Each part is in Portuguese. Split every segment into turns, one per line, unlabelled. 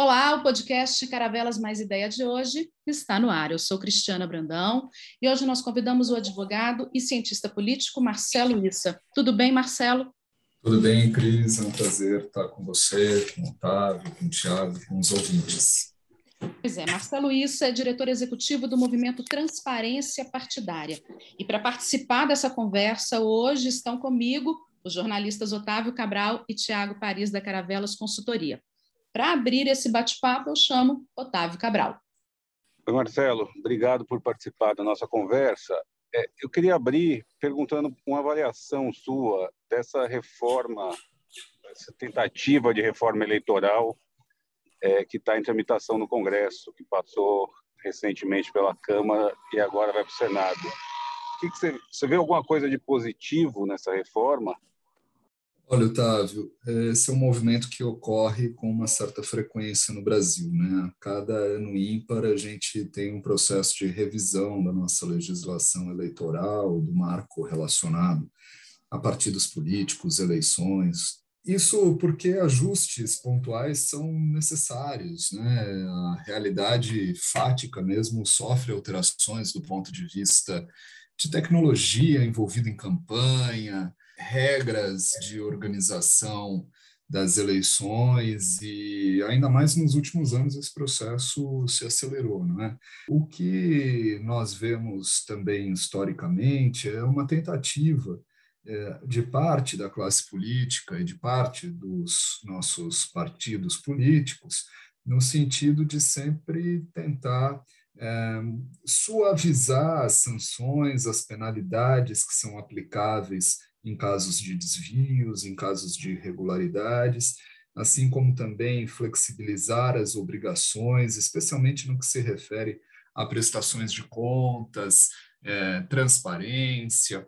Olá, o podcast Caravelas Mais Ideia de hoje está no ar. Eu sou Cristiana Brandão e hoje nós convidamos o advogado e cientista político Marcelo Issa. Tudo bem, Marcelo?
Tudo bem, Cris. É um prazer estar com você, com o Otávio, com o Tiago, com os ouvintes.
Pois é, Marcelo Issa é diretor executivo do movimento Transparência Partidária. E para participar dessa conversa, hoje estão comigo os jornalistas Otávio Cabral e Tiago Paris da Caravelas Consultoria. Para abrir esse bate-papo, eu chamo Otávio Cabral.
Oi, Marcelo, obrigado por participar da nossa conversa. É, eu queria abrir perguntando uma avaliação sua dessa reforma, essa tentativa de reforma eleitoral é, que está em tramitação no Congresso, que passou recentemente pela Câmara e agora vai para o Senado. Que que você, você vê alguma coisa de positivo nessa reforma?
Olha, Otávio, esse é um movimento que ocorre com uma certa frequência no Brasil. Né? Cada ano ímpar, a gente tem um processo de revisão da nossa legislação eleitoral, do marco relacionado a partidos políticos, eleições. Isso porque ajustes pontuais são necessários. Né? A realidade fática mesmo sofre alterações do ponto de vista de tecnologia envolvida em campanha, regras de organização das eleições e ainda mais nos últimos anos esse processo se acelerou, não é? O que nós vemos também historicamente é uma tentativa é, de parte da classe política e de parte dos nossos partidos políticos no sentido de sempre tentar é, suavizar as sanções, as penalidades que são aplicáveis em casos de desvios, em casos de irregularidades, assim como também flexibilizar as obrigações, especialmente no que se refere a prestações de contas, é, transparência,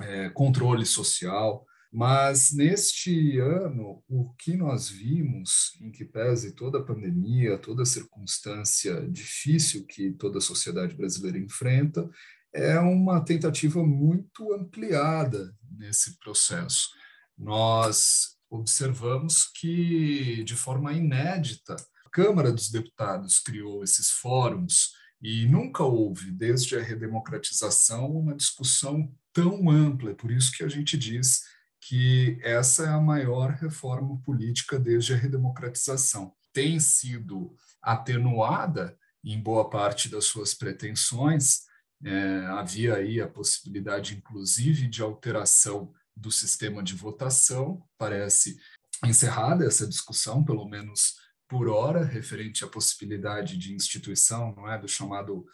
é, controle social. Mas neste ano, o que nós vimos, em que pese toda a pandemia, toda a circunstância difícil que toda a sociedade brasileira enfrenta, é uma tentativa muito ampliada nesse processo. Nós observamos que, de forma inédita, a Câmara dos Deputados criou esses fóruns e nunca houve, desde a redemocratização, uma discussão tão ampla. É por isso que a gente diz que essa é a maior reforma política desde a redemocratização. Tem sido atenuada em boa parte das suas pretensões, é, havia aí a possibilidade, inclusive, de alteração do sistema de votação. Parece encerrada essa discussão, pelo menos por hora, referente à possibilidade de instituição, não é, do chamado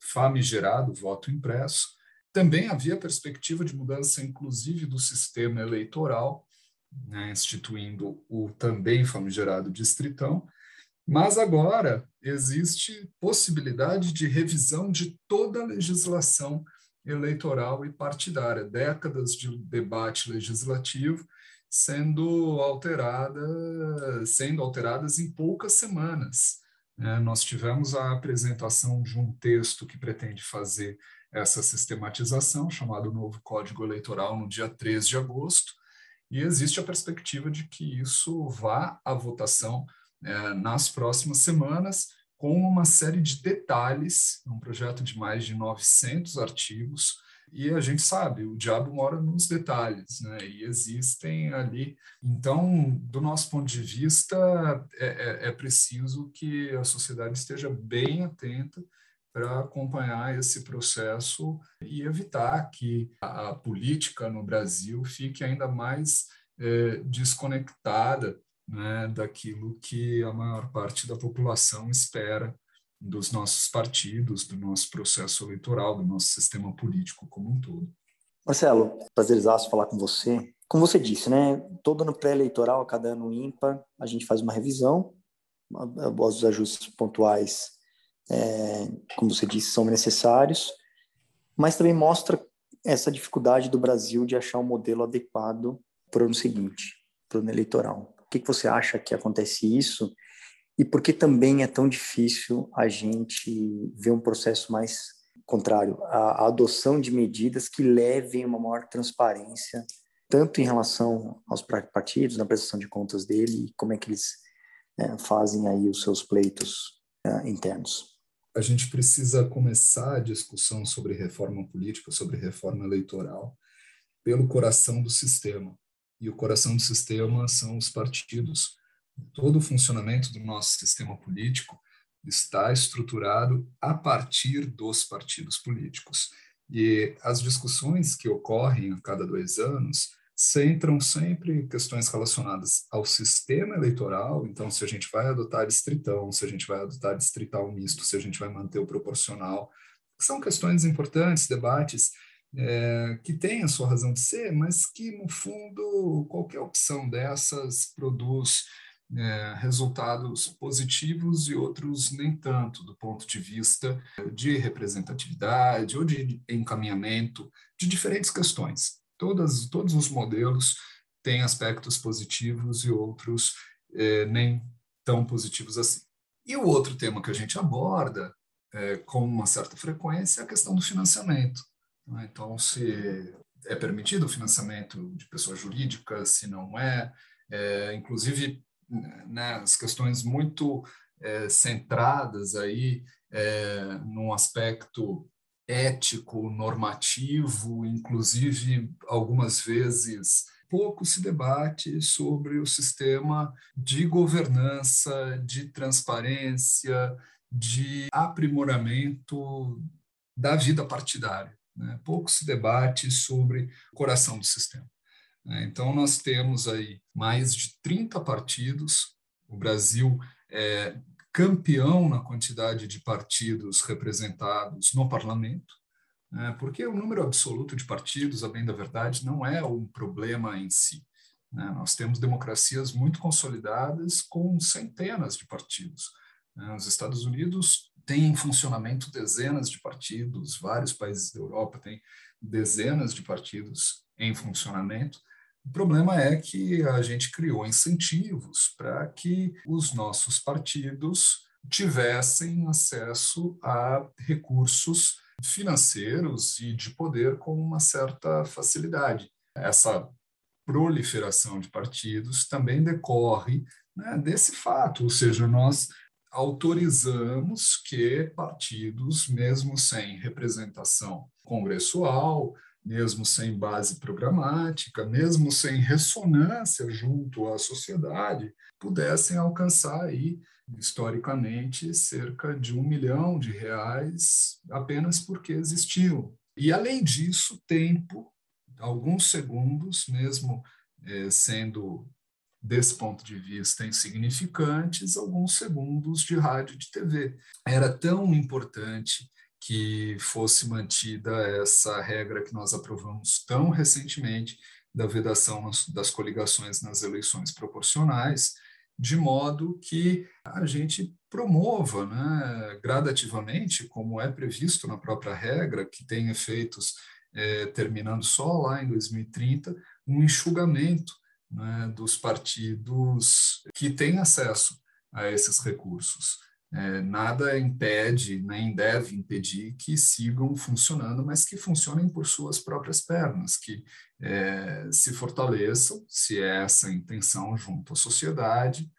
famigerado voto impresso. Também havia perspectiva de mudança, inclusive, do sistema eleitoral, né, instituindo o também famigerado distritão, mas agora existe possibilidade de revisão de toda a legislação eleitoral e partidária, décadas de debate legislativo sendo alterada, sendo alteradas em poucas semanas. É, nós tivemos a apresentação de um texto que pretende fazer essa sistematização, chamado Novo Código Eleitoral, no dia 3 de agosto, e existe a perspectiva de que isso vá à votação é, nas próximas semanas, com uma série de detalhes, um projeto de mais de 900 artigos, e a gente sabe, o diabo mora nos detalhes, né? E existem ali. Então, do nosso ponto de vista, é, é, é preciso que a sociedade esteja bem atenta para acompanhar esse processo e evitar que a, a política no Brasil fique ainda mais é, desconectada né, daquilo que a maior parte da população espera dos nossos partidos, do nosso processo eleitoral, do nosso sistema político como um todo.
Marcelo, prazerzaço falar com você. Como você disse, né, todo ano pré-eleitoral, cada ano ímpar, a gente faz uma revisão, os ajustes pontuais, é, como você disse, são necessários, mas também mostra essa dificuldade do Brasil de achar um modelo adequado para o ano seguinte, para o ano eleitoral que, que você acha que acontece isso? E por que também é tão difícil a gente ver um processo mais contrário, a, a adoção de medidas que levem uma maior transparência, tanto em relação aos partidos, na prestação de contas dele, como é que eles é, fazem aí os seus pleitos é, internos.
A gente precisa começar a discussão sobre reforma política, sobre reforma eleitoral, pelo coração do sistema. E o coração do sistema são os partidos. Todo o funcionamento do nosso sistema político está estruturado a partir dos partidos políticos. E as discussões que ocorrem a cada dois anos centram sempre questões relacionadas ao sistema eleitoral, então se a gente vai adotar distritão, se a gente vai adotar distrital misto, se a gente vai manter o proporcional, são questões importantes, debates é, que têm a sua razão de ser, mas que no fundo qualquer opção dessas produz é, resultados positivos e outros nem tanto, do ponto de vista de representatividade ou de encaminhamento de diferentes questões. Todas, todos os modelos têm aspectos positivos e outros é, nem tão positivos assim. E o outro tema que a gente aborda é, com uma certa frequência é a questão do financiamento. Né? Então, se é permitido o financiamento de pessoas jurídicas, se não é, é inclusive né, as questões muito é, centradas aí é, num aspecto ético, normativo, inclusive algumas vezes pouco se debate sobre o sistema de governança, de transparência, de aprimoramento da vida partidária. Né? Pouco se debate sobre o coração do sistema. Né? Então, nós temos aí mais de 30 partidos, o Brasil é campeão na quantidade de partidos representados no parlamento, né? porque o número absoluto de partidos, a bem da verdade, não é um problema em si. Né? Nós temos democracias muito consolidadas com centenas de partidos. Os Estados Unidos têm em funcionamento dezenas de partidos, vários países da Europa têm dezenas de partidos em funcionamento, o problema é que a gente criou incentivos para que os nossos partidos tivessem acesso a recursos financeiros e de poder com uma certa facilidade. Essa proliferação de partidos também decorre né, desse fato, ou seja, nós autorizamos que partidos, mesmo sem representação congressual, mesmo sem base programática, mesmo sem ressonância junto à sociedade, pudessem alcançar aí, historicamente, cerca de um milhão de reais apenas porque existiam. E, além disso, tempo, alguns segundos, mesmo eh, sendo desse ponto de vista insignificantes, alguns segundos de rádio e de TV. Era tão importante que fosse mantida essa regra que nós aprovamos tão recentemente da vedação das coligações nas eleições proporcionais, de modo que a gente promova né, gradativamente, como é previsto na própria regra, que tem efeitos é, terminando só lá em 2030, um enxugamento né, dos partidos que têm acesso a esses recursos. É, nada impede, nem deve impedir que sigam funcionando, mas que funcionem por suas próprias pernas, que é, se fortaleçam, se é essa a intenção, junto à sociedade,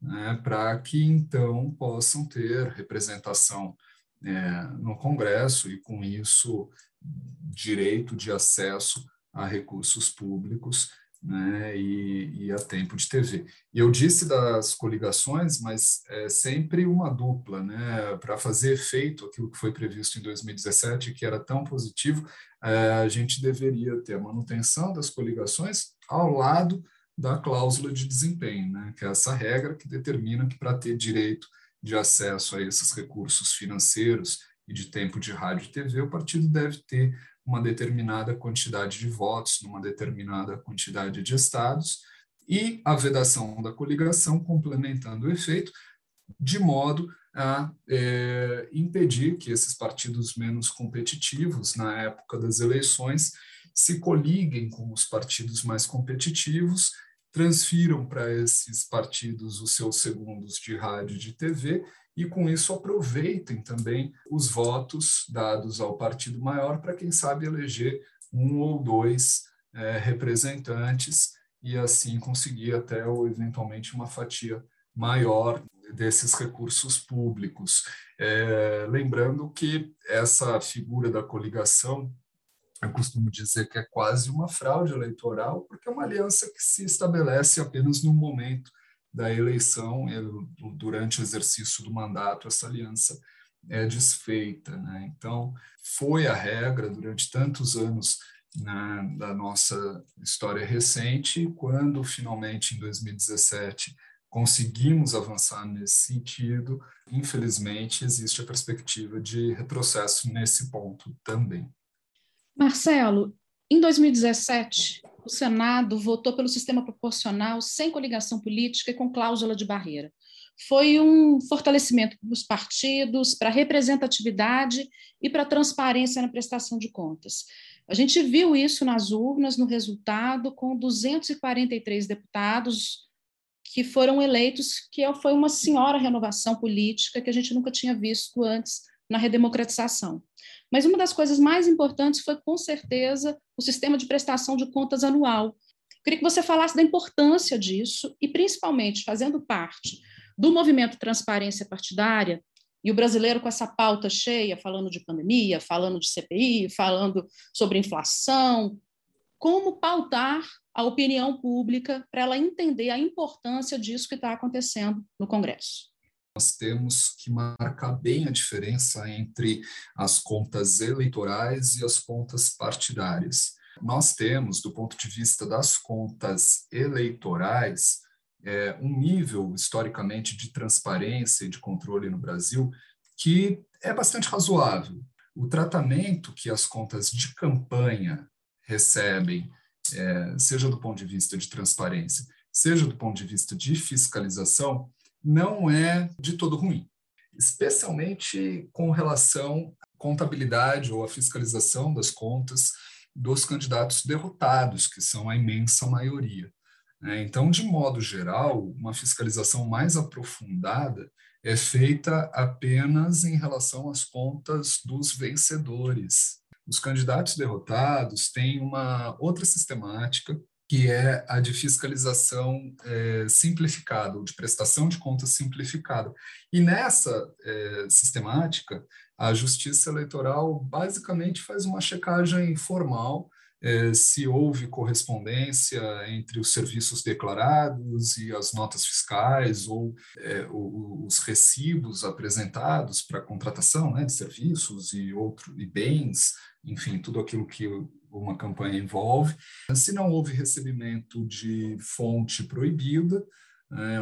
né, para que então possam ter representação é, no Congresso e, com isso, direito de acesso a recursos públicos né, e, e, a tempo de TV. E eu disse das coligações, mas é sempre uma dupla, né, para fazer efeito aquilo que foi previsto em 2017, que era tão positivo, é, a gente deveria ter a manutenção das coligações ao lado da cláusula de desempenho, né, que é essa regra que determina que para ter direito de acesso a esses recursos financeiros e de tempo de rádio e TV, o partido deve ter uma determinada quantidade de votos numa determinada quantidade de estados e a vedação da coligação complementando o efeito, de modo a é, impedir que esses partidos menos competitivos na época das eleições se coliguem com os partidos mais competitivos, transfiram para esses partidos os seus segundos de rádio e de TV e com isso aproveitem também os votos dados ao partido maior para quem sabe eleger um ou dois é, representantes e assim conseguir até ou eventualmente uma fatia maior desses recursos públicos. É, lembrando que essa figura da coligação, eu costumo dizer que é quase uma fraude eleitoral, porque é uma aliança que se estabelece apenas no momento da eleição, durante o exercício do mandato, essa aliança é desfeita. Né? Então, foi a regra durante tantos anos na, da nossa história recente, quando finalmente, em 2017, conseguimos avançar nesse sentido, infelizmente, existe a perspectiva de retrocesso nesse ponto também.
Marcelo, em 2017, o Senado votou pelo sistema proporcional sem coligação política e com cláusula de barreira. Foi um fortalecimento dos partidos, para a representatividade e para a transparência na prestação de contas. A gente viu isso nas urnas, no resultado, com 243 deputados que foram eleitos, que foi uma senhora renovação política que a gente nunca tinha visto antes na redemocratização. Mas uma das coisas mais importantes foi, com certeza, o sistema de prestação de contas anual. Queria que você falasse da importância disso e, principalmente, fazendo parte do movimento Transparência Partidária, e o brasileiro com essa pauta cheia, falando de pandemia, falando de CPI, falando sobre inflação, como pautar a opinião pública para ela entender a importância disso que está acontecendo no Congresso.
Nós temos que marcar bem a diferença entre as contas eleitorais e as contas partidárias. Nós temos, do ponto de vista das contas eleitorais, é, um nível historicamente de transparência e de controle no Brasil que é bastante razoável. O tratamento que as contas de campanha recebem é, seja do ponto de vista de transparência, seja do ponto de vista de fiscalização, não é de todo ruim, especialmente com relação à contabilidade ou à fiscalização das contas dos candidatos derrotados, que são a imensa maioria. Né? Então, de modo geral, uma fiscalização mais aprofundada é feita apenas em relação às contas dos vencedores, os candidatos derrotados têm uma outra sistemática, que é a de fiscalização é, simplificada, ou de prestação de contas simplificada. E nessa é, sistemática, a Justiça Eleitoral basicamente faz uma checagem formal se houve correspondência entre os serviços declarados e as notas fiscais ou é, os recibos apresentados para contratação né, de serviços e, outro, e bens, enfim, tudo aquilo que uma campanha envolve. Se não houve recebimento de fonte proibida, é,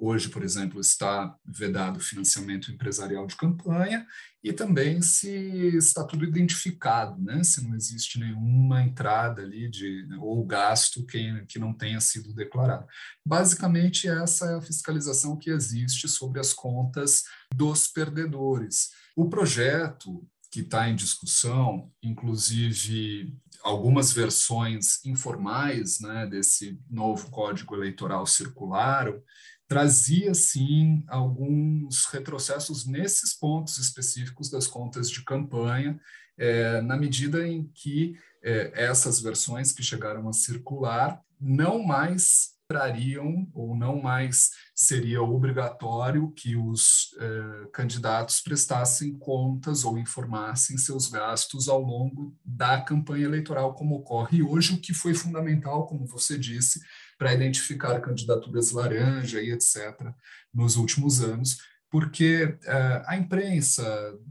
hoje, por exemplo, está vedado o financiamento empresarial de campanha e também se está tudo identificado, né? se não existe nenhuma entrada ali de, ou gasto que, que não tenha sido declarado. Basicamente, essa é a fiscalização que existe sobre as contas dos perdedores. O projeto que está em discussão, inclusive algumas versões informais né, desse novo código eleitoral circularam, trazia sim alguns retrocessos nesses pontos específicos das contas de campanha, é, na medida em que é, essas versões que chegaram a circular não mais trariam ou não mais seria obrigatório que os eh, candidatos prestassem contas ou informassem seus gastos ao longo da campanha eleitoral, como ocorre hoje, o que foi fundamental, como você disse, para identificar candidaturas laranja e etc. nos últimos anos, porque eh, a imprensa,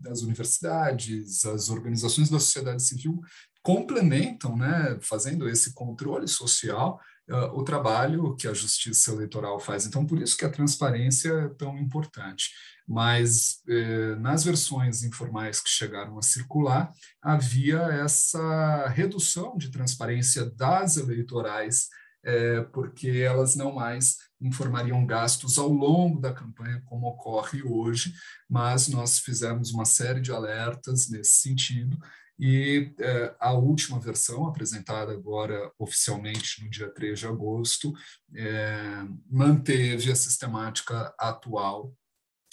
as universidades, as organizações da sociedade civil complementam, né, fazendo esse controle social uh, o trabalho que a justiça eleitoral faz. Então, por isso que a transparência é tão importante. Mas eh, nas versões informais que chegaram a circular, havia essa redução de transparência das eleitorais, eh, porque elas não mais informariam gastos ao longo da campanha, como ocorre hoje, mas nós fizemos uma série de alertas nesse sentido, e é, a última versão, apresentada agora oficialmente no dia 3 de agosto, é, manteve a sistemática atual.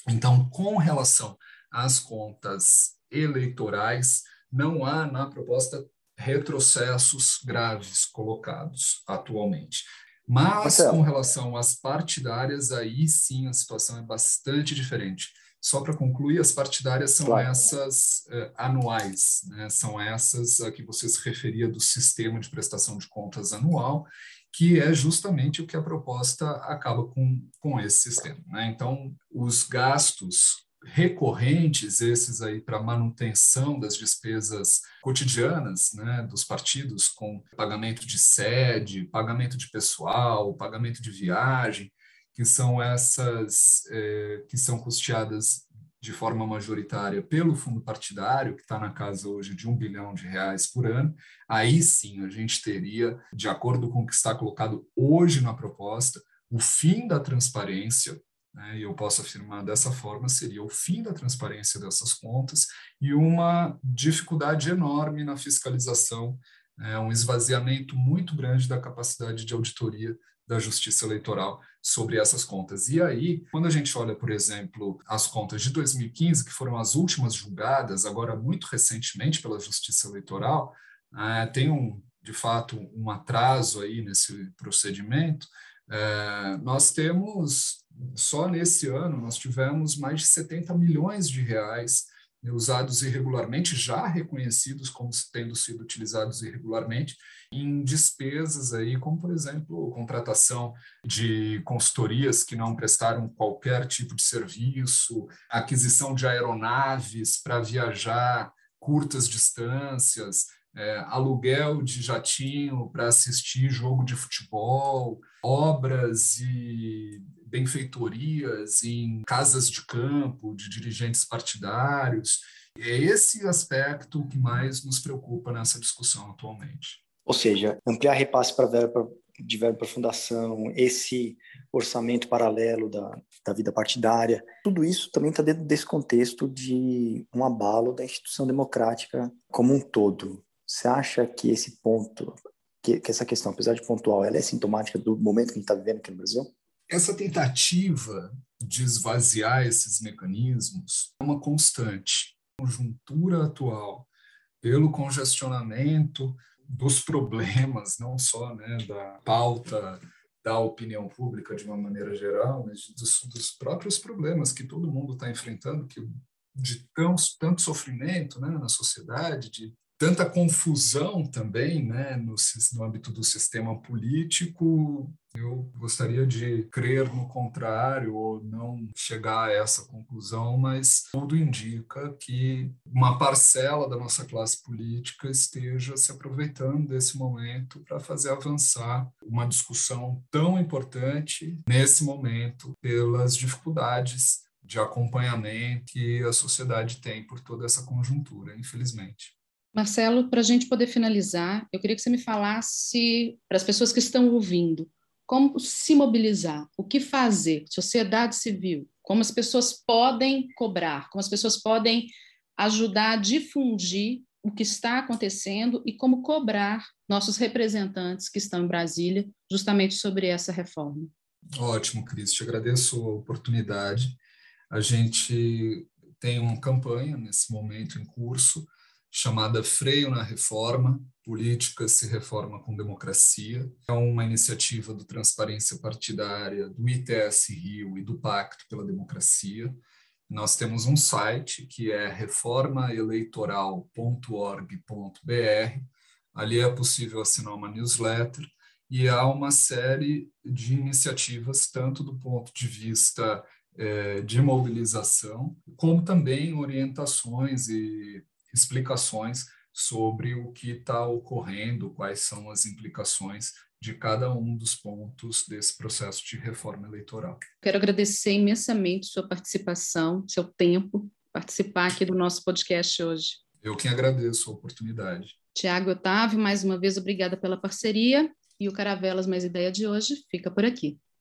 Então, com relação às contas eleitorais, não há na proposta retrocessos graves colocados atualmente. Mas, com relação às partidárias, aí sim a situação é bastante diferente. Só para concluir, as partidárias são claro. essas uh, anuais, né? são essas a que você se referia do sistema de prestação de contas anual, que é justamente o que a proposta acaba com, com esse sistema. Né? Então, os gastos recorrentes, esses aí para manutenção das despesas cotidianas né, dos partidos, com pagamento de sede, pagamento de pessoal, pagamento de viagem, que são essas eh, que são custeadas de forma majoritária pelo fundo partidário, que está na casa hoje de um bilhão de reais por ano, aí sim a gente teria, de acordo com o que está colocado hoje na proposta, o fim da transparência, né, e eu posso afirmar dessa forma, seria o fim da transparência dessas contas e uma dificuldade enorme na fiscalização, né, um esvaziamento muito grande da capacidade de auditoria da Justiça Eleitoral sobre essas contas. E aí, quando a gente olha, por exemplo, as contas de 2015, que foram as últimas julgadas, agora muito recentemente pela Justiça Eleitoral, é, tem um, de fato um atraso aí nesse procedimento. É, nós temos, só nesse ano, nós tivemos mais de 70 milhões de reais usados irregularmente, já reconhecidos como tendo sido utilizados irregularmente, em despesas aí, como por exemplo, contratação de consultorias que não prestaram qualquer tipo de serviço, aquisição de aeronaves para viajar curtas distâncias, é, aluguel de jatinho para assistir jogo de futebol, obras e benfeitorias em casas de campo de dirigentes partidários. É esse aspecto que mais nos preocupa nessa discussão atualmente.
Ou seja, ampliar repasse para de verba para fundação, esse orçamento paralelo da, da vida partidária, tudo isso também está dentro desse contexto de um abalo da instituição democrática como um todo. Você acha que esse ponto, que, que essa questão, apesar de pontual, ela é sintomática do momento que a gente está vivendo aqui no Brasil?
Essa tentativa de esvaziar esses mecanismos é uma constante. A conjuntura atual, pelo congestionamento dos problemas, não só né, da pauta da opinião pública de uma maneira geral, mas dos, dos próprios problemas que todo mundo está enfrentando, que de tão, tanto sofrimento né, na sociedade, de tanta confusão também né, no, no âmbito do sistema político. Eu gostaria de crer no contrário ou não chegar a essa conclusão, mas tudo indica que uma parcela da nossa classe política esteja se aproveitando desse momento para fazer avançar uma discussão tão importante nesse momento pelas dificuldades de acompanhamento que a sociedade tem por toda essa conjuntura, infelizmente.
Marcelo, para a gente poder finalizar, eu queria que você me falasse para as pessoas que estão ouvindo como se mobilizar, o que fazer, sociedade civil, como as pessoas podem cobrar, como as pessoas podem ajudar a difundir o que está acontecendo e como cobrar nossos representantes que estão em Brasília justamente sobre essa reforma.
Ótimo, Cris, te agradeço a oportunidade. A gente tem uma campanha nesse momento em curso chamada Freio na Reforma, Política se Reforma com Democracia. É uma iniciativa do Transparência Partidária, do ITS Rio e do Pacto pela Democracia. Nós temos um site que é reformaeleitoral.org.br. Ali é possível assinar uma newsletter e há uma série de iniciativas, tanto do ponto de vista eh, de mobilização, como também orientações e explicações sobre o que está ocorrendo, quais são as implicações de cada um dos pontos desse processo de reforma eleitoral.
Quero agradecer imensamente sua participação, seu tempo, participar aqui do nosso podcast hoje.
Eu que agradeço a oportunidade.
Tiago Otávio, mais uma vez, obrigada pela parceria. E o Caravelas Mais Ideia de hoje fica por aqui.